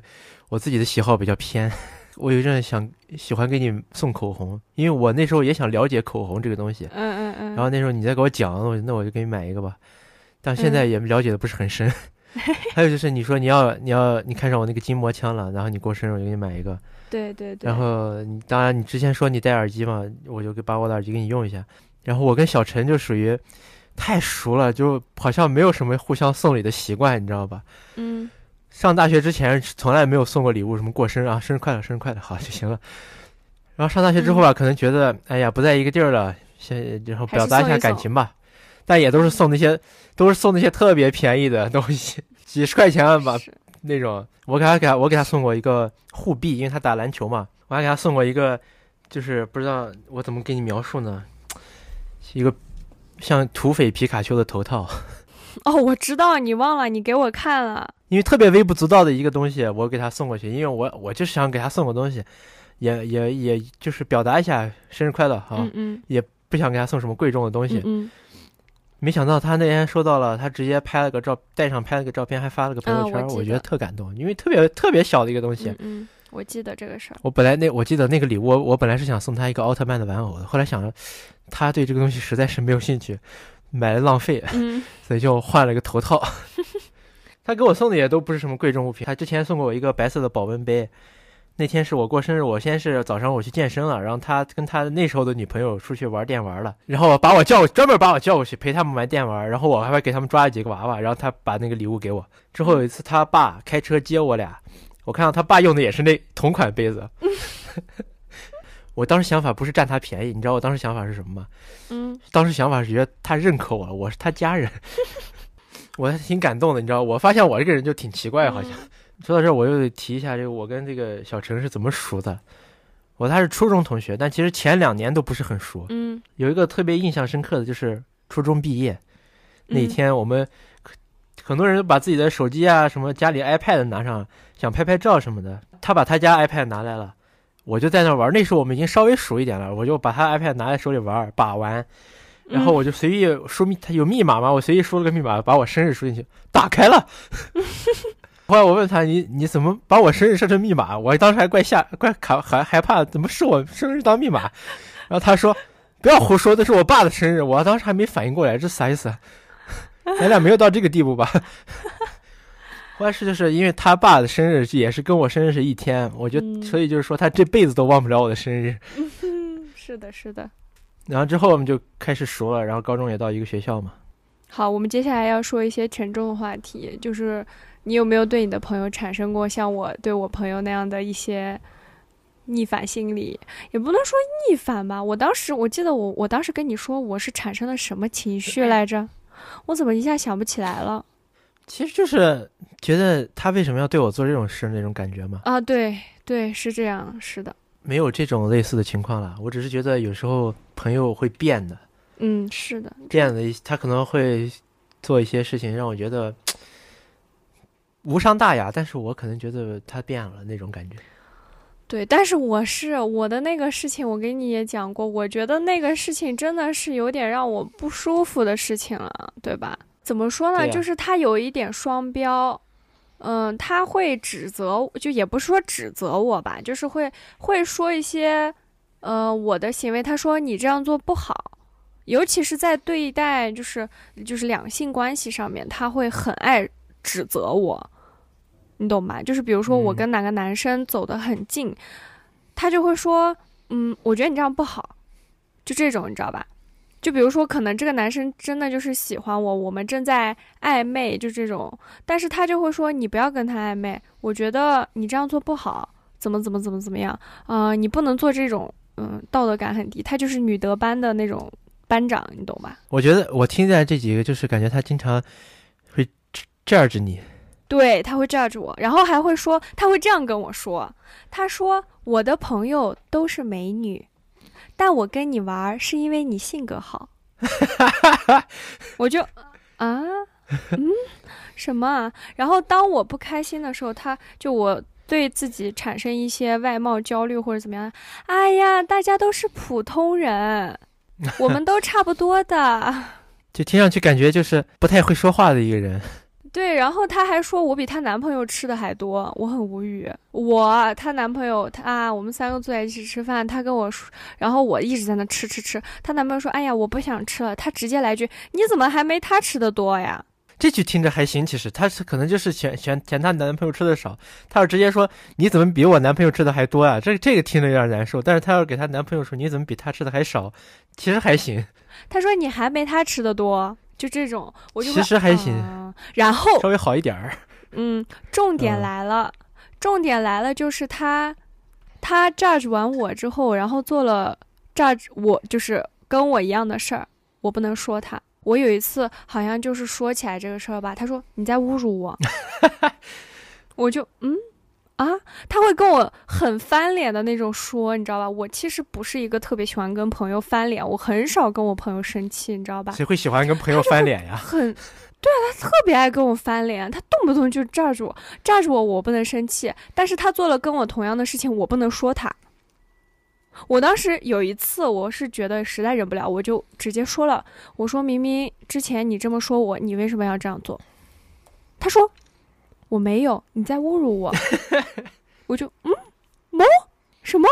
Speaker 2: 我自己的喜好比较偏。我有一阵想喜欢给你送口红，因为我那时候也想了解口红这个东西。
Speaker 1: 嗯嗯嗯。
Speaker 2: 然后那时候你再给我讲，那我那我就给你买一个吧。但现在也了解的不是很深。[LAUGHS] 还有就是你说你要你要你看上我那个筋膜枪了，然后你过生日我就给你买一个。
Speaker 1: 对对对。
Speaker 2: 然后你当然你之前说你戴耳机嘛，我就给把我的耳机给你用一下。然后我跟小陈就属于太熟了，就好像没有什么互相送礼的习惯，你知道吧？
Speaker 1: 嗯。
Speaker 2: 上大学之前从来没有送过礼物，什么过生日啊，生日快乐，生日快乐，好就行了。然后上大学之后吧，可能觉得哎呀不在一个地儿了，先然后表达一下感情吧。但也都是送那些，都是送那些特别便宜的东西，几十块钱吧那种。我给他给他我给他送过一个护臂，因为他打篮球嘛。我还给他送过一个，就是不知道我怎么给你描述呢，一个像土匪皮卡丘的头套。
Speaker 1: 哦，我知道你忘了，你给我看了。
Speaker 2: 因为特别微不足道的一个东西，我给他送过去，因为我我就是想给他送个东西，也也也就是表达一下生日快乐哈。
Speaker 1: 嗯嗯。
Speaker 2: 也不想给他送什么贵重的东西。
Speaker 1: 嗯。
Speaker 2: 没想到他那天收到了，他直接拍了个照，带上拍了个照片，还发了个朋友圈，
Speaker 1: 我
Speaker 2: 觉得特感动，因为特别特别小的一个东西。
Speaker 1: 嗯，我记得这个事儿。
Speaker 2: 我本来那我记得那个礼物，我本来是想送他一个奥特曼的玩偶的，后来想着他对这个东西实在是没有兴趣，买了浪费，[LAUGHS] 所以就换了一个头套。[LAUGHS] 他给我送的也都不是什么贵重物品，他之前送过我一个白色的保温杯。那天是我过生日，我先是早上我去健身了，然后他跟他那时候的女朋友出去玩电玩了，然后把我叫专门把我叫过去陪他们玩电玩，然后我还会给他们抓了几个娃娃，然后他把那个礼物给我。之后有一次他爸开车接我俩，我看到他爸用的也是那同款杯子，[LAUGHS] 我当时想法不是占他便宜，你知道我当时想法是什么吗？
Speaker 1: 嗯，
Speaker 2: 当时想法是觉得他认可我了，我是他家人，[LAUGHS] 我还挺感动的，你知道，我发现我这个人就挺奇怪，好像。说到这儿，我又得提一下这个我跟这个小陈是怎么熟的。我他是初中同学，但其实前两年都不是很熟。
Speaker 1: 嗯，
Speaker 2: 有一个特别印象深刻的就是初中毕业那天，我们很多人都把自己的手机啊、什么家里 iPad 拿上，想拍拍照什么的。他把他家 iPad 拿来了，我就在那玩。那时候我们已经稍微熟一点了，我就把他 iPad 拿在手里玩把玩，然后我就随意输密，他有密码吗，我随意输了个密码，把我生日输进去，打开了。[LAUGHS] 后来我问他，你你怎么把我生日设成密码？我当时还怪吓怪卡还害怕，怎么是我生日当密码？然后他说，不要胡说，那是我爸的生日。我当时还没反应过来，这啥意思？咱俩没有到这个地步吧？后来是就是因为他爸的生日也是跟我生日是一天，我就所以就是说他这辈子都忘不了我的生日。
Speaker 1: 是的，是的。
Speaker 2: 然后之后我们就开始熟了，然后高中也到一个学校嘛。
Speaker 1: 好，我们接下来要说一些沉重的话题，就是。你有没有对你的朋友产生过像我对我朋友那样的一些逆反心理？也不能说逆反吧。我当时我记得我我当时跟你说我是产生了什么情绪来着？我怎么一下想不起来了？
Speaker 2: 其实就是觉得他为什么要对我做这种事那种感觉嘛？
Speaker 1: 啊，对对，是这样，是的。
Speaker 2: 没有这种类似的情况了。我只是觉得有时候朋友会变的。
Speaker 1: 嗯，是的。
Speaker 2: 变的，他可能会做一些事情让我觉得。[TSK] 无伤大雅，但是我可能觉得他变了那种感觉。
Speaker 1: 对，但是我是我的那个事情，我给你也讲过，我觉得那个事情真的是有点让我不舒服的事情了，对吧？怎么说呢？就是他有一点双标，嗯，他会指责，就也不是说指责我吧，就是会会说一些，呃，我的行为，他说你这样做不好，尤其是在对待就是就是两性关系上面，他会很爱指责我。你懂吧？就是比如说我跟哪个男生走得很近，他就会说：“嗯，我觉得你这样不好。”就这种，你知道吧？就比如说，可能这个男生真的就是喜欢我，我们正在暧昧，就这种，但是他就会说：“你不要跟他暧昧，我觉得你这样做不好，怎么怎么怎么怎么样啊？你不能做这种，嗯，道德感很低。”他就是女德班的那种班长，你懂吧？
Speaker 2: 我觉得我听在这几个，就是感觉他经常会这样着你。
Speaker 1: 对他会 judge 我，然后还会说他会这样跟我说，他说我的朋友都是美女，但我跟你玩是因为你性格好，[LAUGHS] 我就啊嗯什么啊？然后当我不开心的时候，他就我对自己产生一些外貌焦虑或者怎么样，哎呀，大家都是普通人，我们都差不多的，[LAUGHS]
Speaker 2: 就听上去感觉就是不太会说话的一个人。
Speaker 1: 对，然后她还说我比她男朋友吃的还多，我很无语。我她男朋友她我们三个坐在一起吃饭，她跟我说，然后我一直在那吃吃吃。她男朋友说：“哎呀，我不想吃了。”她直接来句：“你怎么还没她吃的多呀？”
Speaker 2: 这句听着还行，其实她是可能就是嫌嫌嫌她男朋友吃的少，她要直接说你怎么比我男朋友吃的还多啊？这这个听着有点难受。但是她要给她男朋友说你怎么比他吃的还少，其实还行。
Speaker 1: 她说你还没他吃的多，就这种，我就
Speaker 2: 其实还行、
Speaker 1: 啊然后
Speaker 2: 稍微好一点儿。
Speaker 1: 嗯，重点
Speaker 2: 嗯
Speaker 1: 来了，重点来了，就是他他 judge 完我之后，然后做了 judge 我就是跟我一样的事儿，我不能说他。我有一次好像就是说起来这个事儿吧，他说你在侮辱我，[LAUGHS] 我就嗯啊，他会跟我很翻脸的那种说，你知道吧？我其实不是一个特别喜欢跟朋友翻脸，我很少跟我朋友生气，你知道吧？
Speaker 2: 谁会喜欢跟朋友翻脸呀？
Speaker 1: 很，对啊，他特别爱跟我翻脸，他动不动就炸着我，炸着我，我不能生气，但是他做了跟我同样的事情，我不能说他。我当时有一次，我是觉得实在忍不了，我就直接说了，我说明明之前你这么说我，你为什么要这样做？他说我没有，你在侮辱我。[LAUGHS] 我就嗯，么什么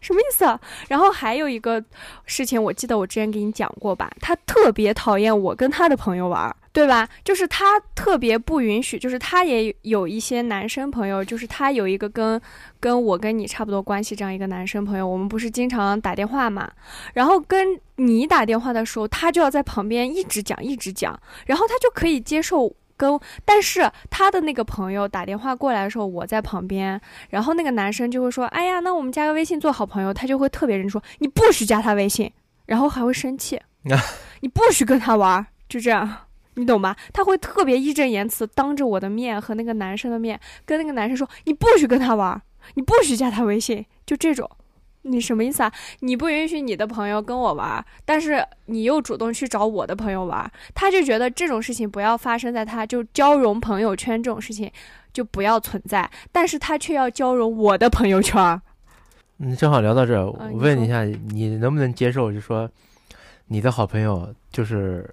Speaker 1: 什么意思啊？然后还有一个事情，我记得我之前给你讲过吧，他特别讨厌我跟他的朋友玩儿，对吧？就是他特别不允许，就是他也有一些男生朋友，就是他有一个跟跟我跟你差不多关系这样一个男生朋友，我们不是经常打电话嘛，然后跟你打电话的时候，他就要在旁边一直讲一直讲，然后他就可以接受。跟，但是他的那个朋友打电话过来的时候，我在旁边，然后那个男生就会说：“哎呀，那我们加个微信做好朋友。”他就会特别认真说：“你不许加他微信。”然后还会生气，[LAUGHS] 你不许跟他玩，就这样，你懂吧？他会特别义正言辞，当着我的面和那个男生的面，跟那个男生说：“你不许跟他玩，你不许加他微信。”就这种，你什么意思啊？你不允许你的朋友跟我玩儿，但是你又主动去找我的朋友玩儿，他就觉得这种事情不要发生在他就交融朋友圈这种事情就不要存在，但是他却要交融我的朋友圈儿。
Speaker 2: 嗯，正好聊到这儿，我
Speaker 1: 嗯你
Speaker 2: 一下，你能不能接受，就说你的好朋友就是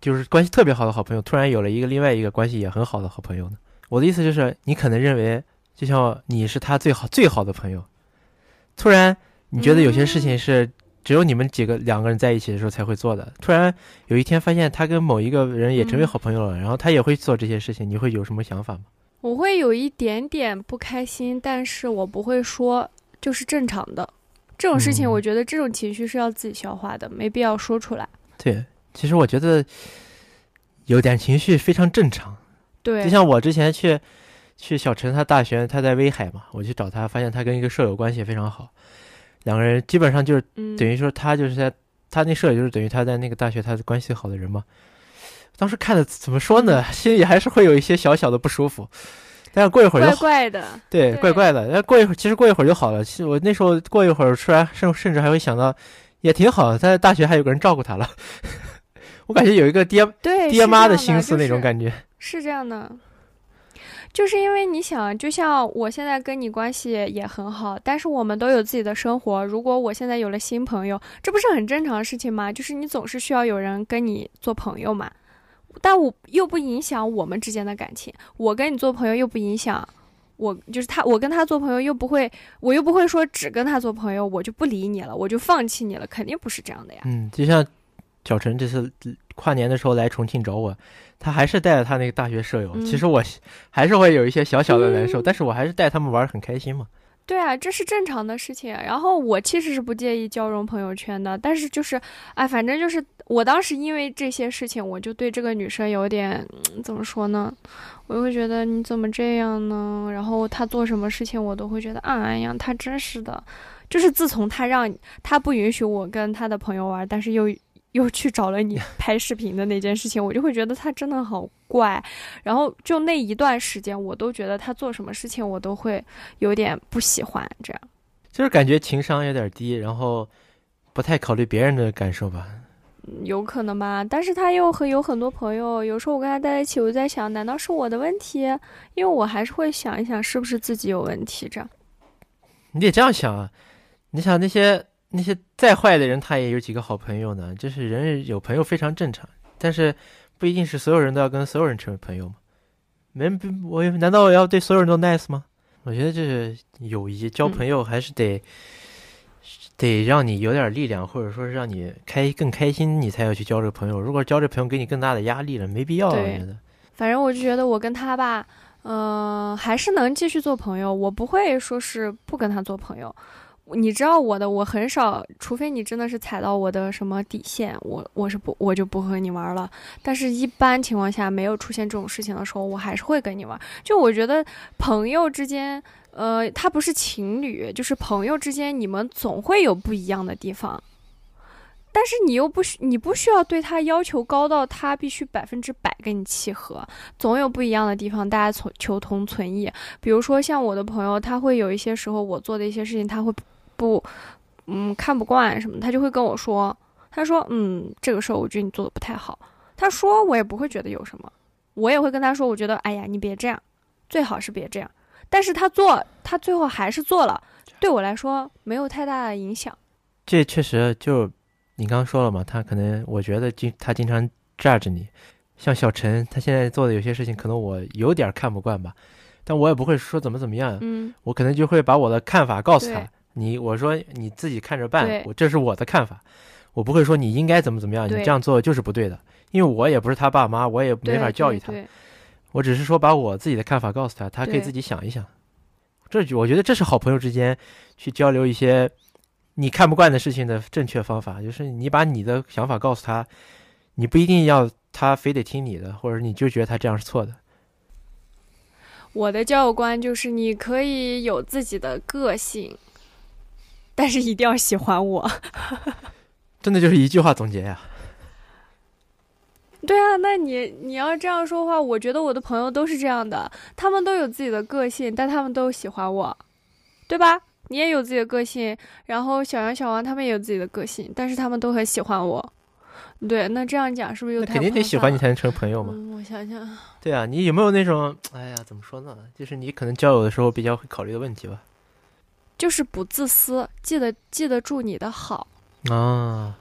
Speaker 2: 就是关系特别好的好朋友，突然有了一个另外一个关系也很好的好朋友呢？我的意思就是，你可能认为，就像你是他最好最好的朋友，突然你觉得有些事情是只有你们几个两个人在一起的时候才会做的，突然有一天发现他跟某一个人也成为
Speaker 1: 嗯
Speaker 2: 好朋友了，然后他也会做这些事情，你会有什么想法吗？
Speaker 1: 我会有一点点不开心，但是我不会说，就是正常的。这种事情，
Speaker 2: 嗯
Speaker 1: 我觉得这种情绪是要自己消化的，没必要说出来。
Speaker 2: 对，其实我觉得有点情绪非常正常。
Speaker 1: 对
Speaker 2: 就，像我之前去去小陈他大学，他在威海嘛，我去找他，发现他跟一个舍友关系非常好，两个人基本上就是
Speaker 1: 嗯，
Speaker 2: 等于说他就是在他那舍友就是等于他在那个大学他的关系好的人嘛。当时看的怎么说呢，心里还是会有一些小小的不舒服，但是过一会儿就
Speaker 1: 怪
Speaker 2: 好，
Speaker 1: 怪的。
Speaker 2: 对，
Speaker 1: 对
Speaker 2: 怪怪的。但过一会儿其实过一会儿就好了。其实我那时候过一会儿出来，甚甚至还会想到，也挺好的，他在大学还有个人照顾他了。[LAUGHS] 我感觉有一个爹，爹妈
Speaker 1: 的
Speaker 2: 心思那种。感觉。
Speaker 1: 是这样的，就是因为你想，就像我现在跟你关系也很好，但是我们都有自己的生活。如果我现在有了新朋友，这不是很正常的事情吗？就是你总是需要有人跟你做朋友嘛。但我又不影响我们之间的感情，我跟你做朋友又不影响我，就是他，我跟他做朋友又不会，我又不会说只跟他做朋友，我就不理你了，我就放弃你了，肯定不是这样的呀。
Speaker 2: 嗯，就像小陈这次跨年的时候来重庆找我，他还是带着他那个大学舍友。
Speaker 1: 嗯
Speaker 2: 其实我还是会有一些小小的难受，
Speaker 1: 嗯
Speaker 2: 但是我还是带他们玩儿很开心嘛。
Speaker 1: 对啊，这是正常的事情。然后我其实是不介意交融朋友圈的，但是就是，哎，反正就是我当时因为这些事情，我就对这个女生有点、嗯怎么说呢？我就会觉得你怎么这样呢？然后她做什么事情，我都会觉得，哎呀，她真是的。就是自从她让她不允许我跟她的朋友玩，但是又又去找了你 [LAUGHS] 拍视频的那件事情，我就会觉得他真的好怪。然后就那一段时间，我都觉得他做什么事情，我都会有点不喜欢这样。
Speaker 2: 就是感觉情商有点低，然后不太考虑别人的感受吧。
Speaker 1: 有可能吧，但是他又和有很多朋友，有时候我跟他待在一起，我就在想，难道是我的问题？因为我还是会想一想，是不是自己有问题这样。
Speaker 2: 你得这样想啊，你想那些那些再坏的人，他也有几个好朋友呢。就是人有朋友非常正常，但是不一定是所有人都要跟所有人成为朋友嘛。没我难道我要对所有人都 nice 吗？我觉得这是友谊，交
Speaker 1: 嗯
Speaker 2: 朋友还是得、得让你有点力量，或者说是让你开更开心，你才要去交这个朋友。如果交这朋友给你更大的压力了，没必要啊。我觉得
Speaker 1: 反正我就觉得我跟他吧，嗯、还是能继续做朋友，我不会说是不跟他做朋友。你知道我的，我很少，除非你真的是踩到我的什么底线，我我是不我就不和你玩了。但是，一般情况下没有出现这种事情的时候，我还是会跟你玩。就我觉得朋友之间，呃，他不是情侣，就是朋友之间，你们总会有不一样的地方。但是你又不需，你不需要对他要求高到他必须百分之百跟你契合，总有不一样的地方，大家从求同存异。比如说像我的朋友，他会有一些时候我做的一些事情，他会不，嗯，看不惯什么，他就会跟我说，他说，嗯，这个事儿我觉得你做的不太好。他说我也不会觉得有什么，我也会跟他说，我觉得，哎呀，你别这样，最好是别这样。但是他做，他最后还是做了，对我来说没有太大的影响。
Speaker 2: 这确实就你刚刚说了嘛，他可能我觉得经他经常 judge 你，像小陈他现在做的有些事情，可能我有点看不惯吧，但我也不会说怎么怎么样，
Speaker 1: 嗯，
Speaker 2: 我可能就会把我的看法告诉他
Speaker 1: 对，
Speaker 2: 你我说你自己看着办，我这是我的看法，我不会说你应该怎么怎么样，你这样做就是不对的，因为我也不是他爸妈，我也没法教育他，我只是说把我自己的看法告诉他，他可以自己想一想。这就我觉得这是好朋友之间去交流一些你看不惯的事情的正确方法，就是你把你的想法告诉他，你不一定要他非得听你的，或者你就觉得他这样是错的。
Speaker 1: 我的交友观就是你可以有自己的个性，但是一定要喜欢我。[LAUGHS]
Speaker 2: 真的就是一句话总结呀、
Speaker 1: 对啊，那你你要这样说的话，我觉得我的朋友都是这样的，他们都有自己的个性，但他们都喜欢我，对吧？你也有自己的个性，然后小杨、小王他们也有自己的个性，但是他们都很喜欢我。对，那这样讲是不是又太
Speaker 2: 那肯定得喜欢你才能成朋友嘛。
Speaker 1: 嗯，我想想，
Speaker 2: 对啊，你有没有那种，哎呀，怎么说呢？就是你可能交友的时候比较会考虑的问题吧？
Speaker 1: 就是不自私，记得记得住你的好。
Speaker 2: 啊，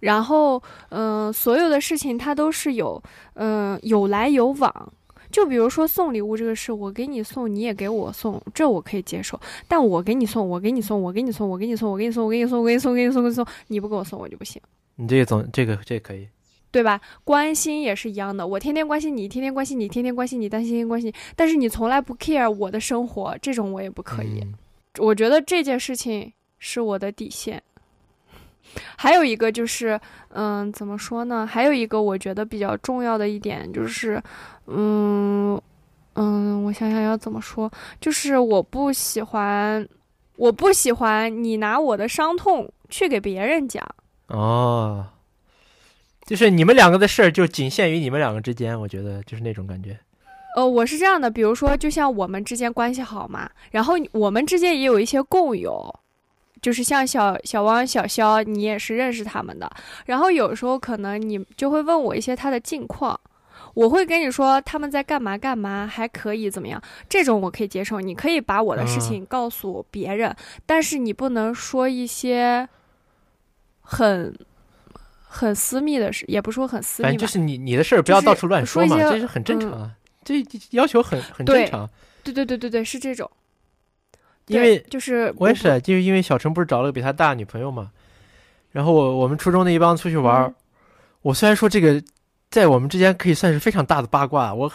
Speaker 1: 然后，嗯、所有的事情它都是有，嗯、有来有往。就比如说送礼物这个事，我给你送，你也给我送，这我可以接受。但我给你送，我给你送，我给你送，我给你送，我给你送，我给你送，我给你送，我给你送，我给你送，你不给我送我就不行，
Speaker 2: 你这个总这个这个可以。
Speaker 1: 对吧？关心也是一样的，我天天关心你，天天关心你，天天关心你，但天天关心你，但是你从来不 care 我的生活，这种我也不可以。
Speaker 2: 嗯
Speaker 1: 我觉得这件事情是我的底线。还有一个就是，嗯，怎么说呢？还有一个我觉得比较重要的一点就是，嗯嗯，我想想要怎么说，就是我不喜欢，我不喜欢你拿我的伤痛去给别人讲。
Speaker 2: 哦，就是你们两个的事儿就仅限于你们两个之间，我觉得就是那种感觉。
Speaker 1: 呃，我是这样的，比如说，就像我们之间关系好嘛，然后我们之间也有一些共友，就是像小小汪、小肖，你也是认识他们的。然后有时候可能你就会问我一些他的近况，我会跟你说他们在干嘛干嘛，还可以怎么样，这种我可以接受。你可以把我的事
Speaker 2: 嗯
Speaker 1: 情告诉别人，但是你不能说一些很很私密的事，也不是说很私密吧
Speaker 2: 反正就，是你你的事儿不要到处乱说嘛，这是很正常
Speaker 1: 嗯
Speaker 2: 啊，这要求很很正常。
Speaker 1: 对对对对对，是这种。
Speaker 2: 因为
Speaker 1: 就是
Speaker 2: 我也是，就是因为小陈不是找了个比他大的女朋友嘛，然后我我们初中的一帮出去玩，
Speaker 1: 嗯
Speaker 2: 我虽然说这个在我们之间可以算是非常大的八卦，我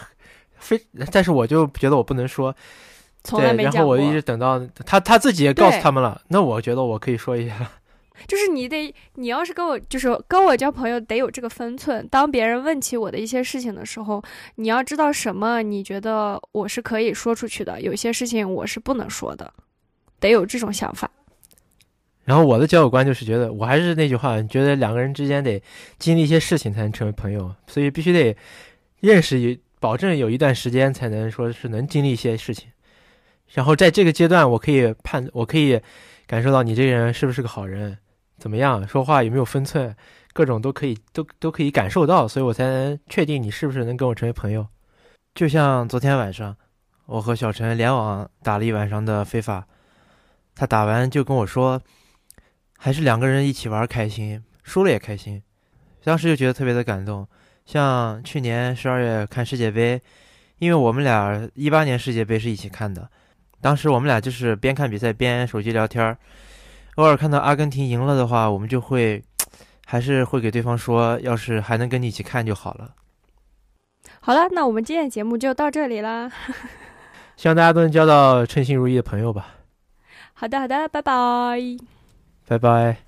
Speaker 2: 非但是我就觉得我不能说，对，
Speaker 1: 从来没讲过。
Speaker 2: 然后我一直等到他他自己也告诉他们了，那我觉得我可以说一下，
Speaker 1: 就是你得，你要是跟我，就是跟我交朋友，得有这个分寸。当别人问起我的一些事情的时候，你要知道什么，你觉得我是可以说出去的，有些事情我是不能说的，得有这种想法。
Speaker 2: 然后我的交友观就是觉得，我还是那句话，觉得两个人之间得经历一些事情才能成为朋友，所以必须得认识有，保证有一段时间才能说是能经历一些事情。然后在这个阶段，我可以判，我可以感受到你这个人是不是个好人，怎么样说话有没有分寸，各种都可以都都可以感受到，所以我才能确定你是不是能跟我成为朋友。就像昨天晚上，我和小陈联网打了一晚上的非法，他打完就跟我说。还是两个人一起玩开心，输了也开心，当时就觉得特别的感动。像去年十二月看世界杯，因为我们俩一八年世界杯是一起看的，当时我们俩就是边看比赛边手机聊天儿，偶尔看到阿根廷赢了的话，我们就会 [TSK] 还是会给对方说，要是还能跟你一起看就好了。
Speaker 1: 好了，那我们今天的节目就到这里啦。[LAUGHS] [LAUGHS]
Speaker 2: 希望大家都能交到称心如意的朋友吧。
Speaker 1: 好的，好的，拜拜。
Speaker 2: 拜拜。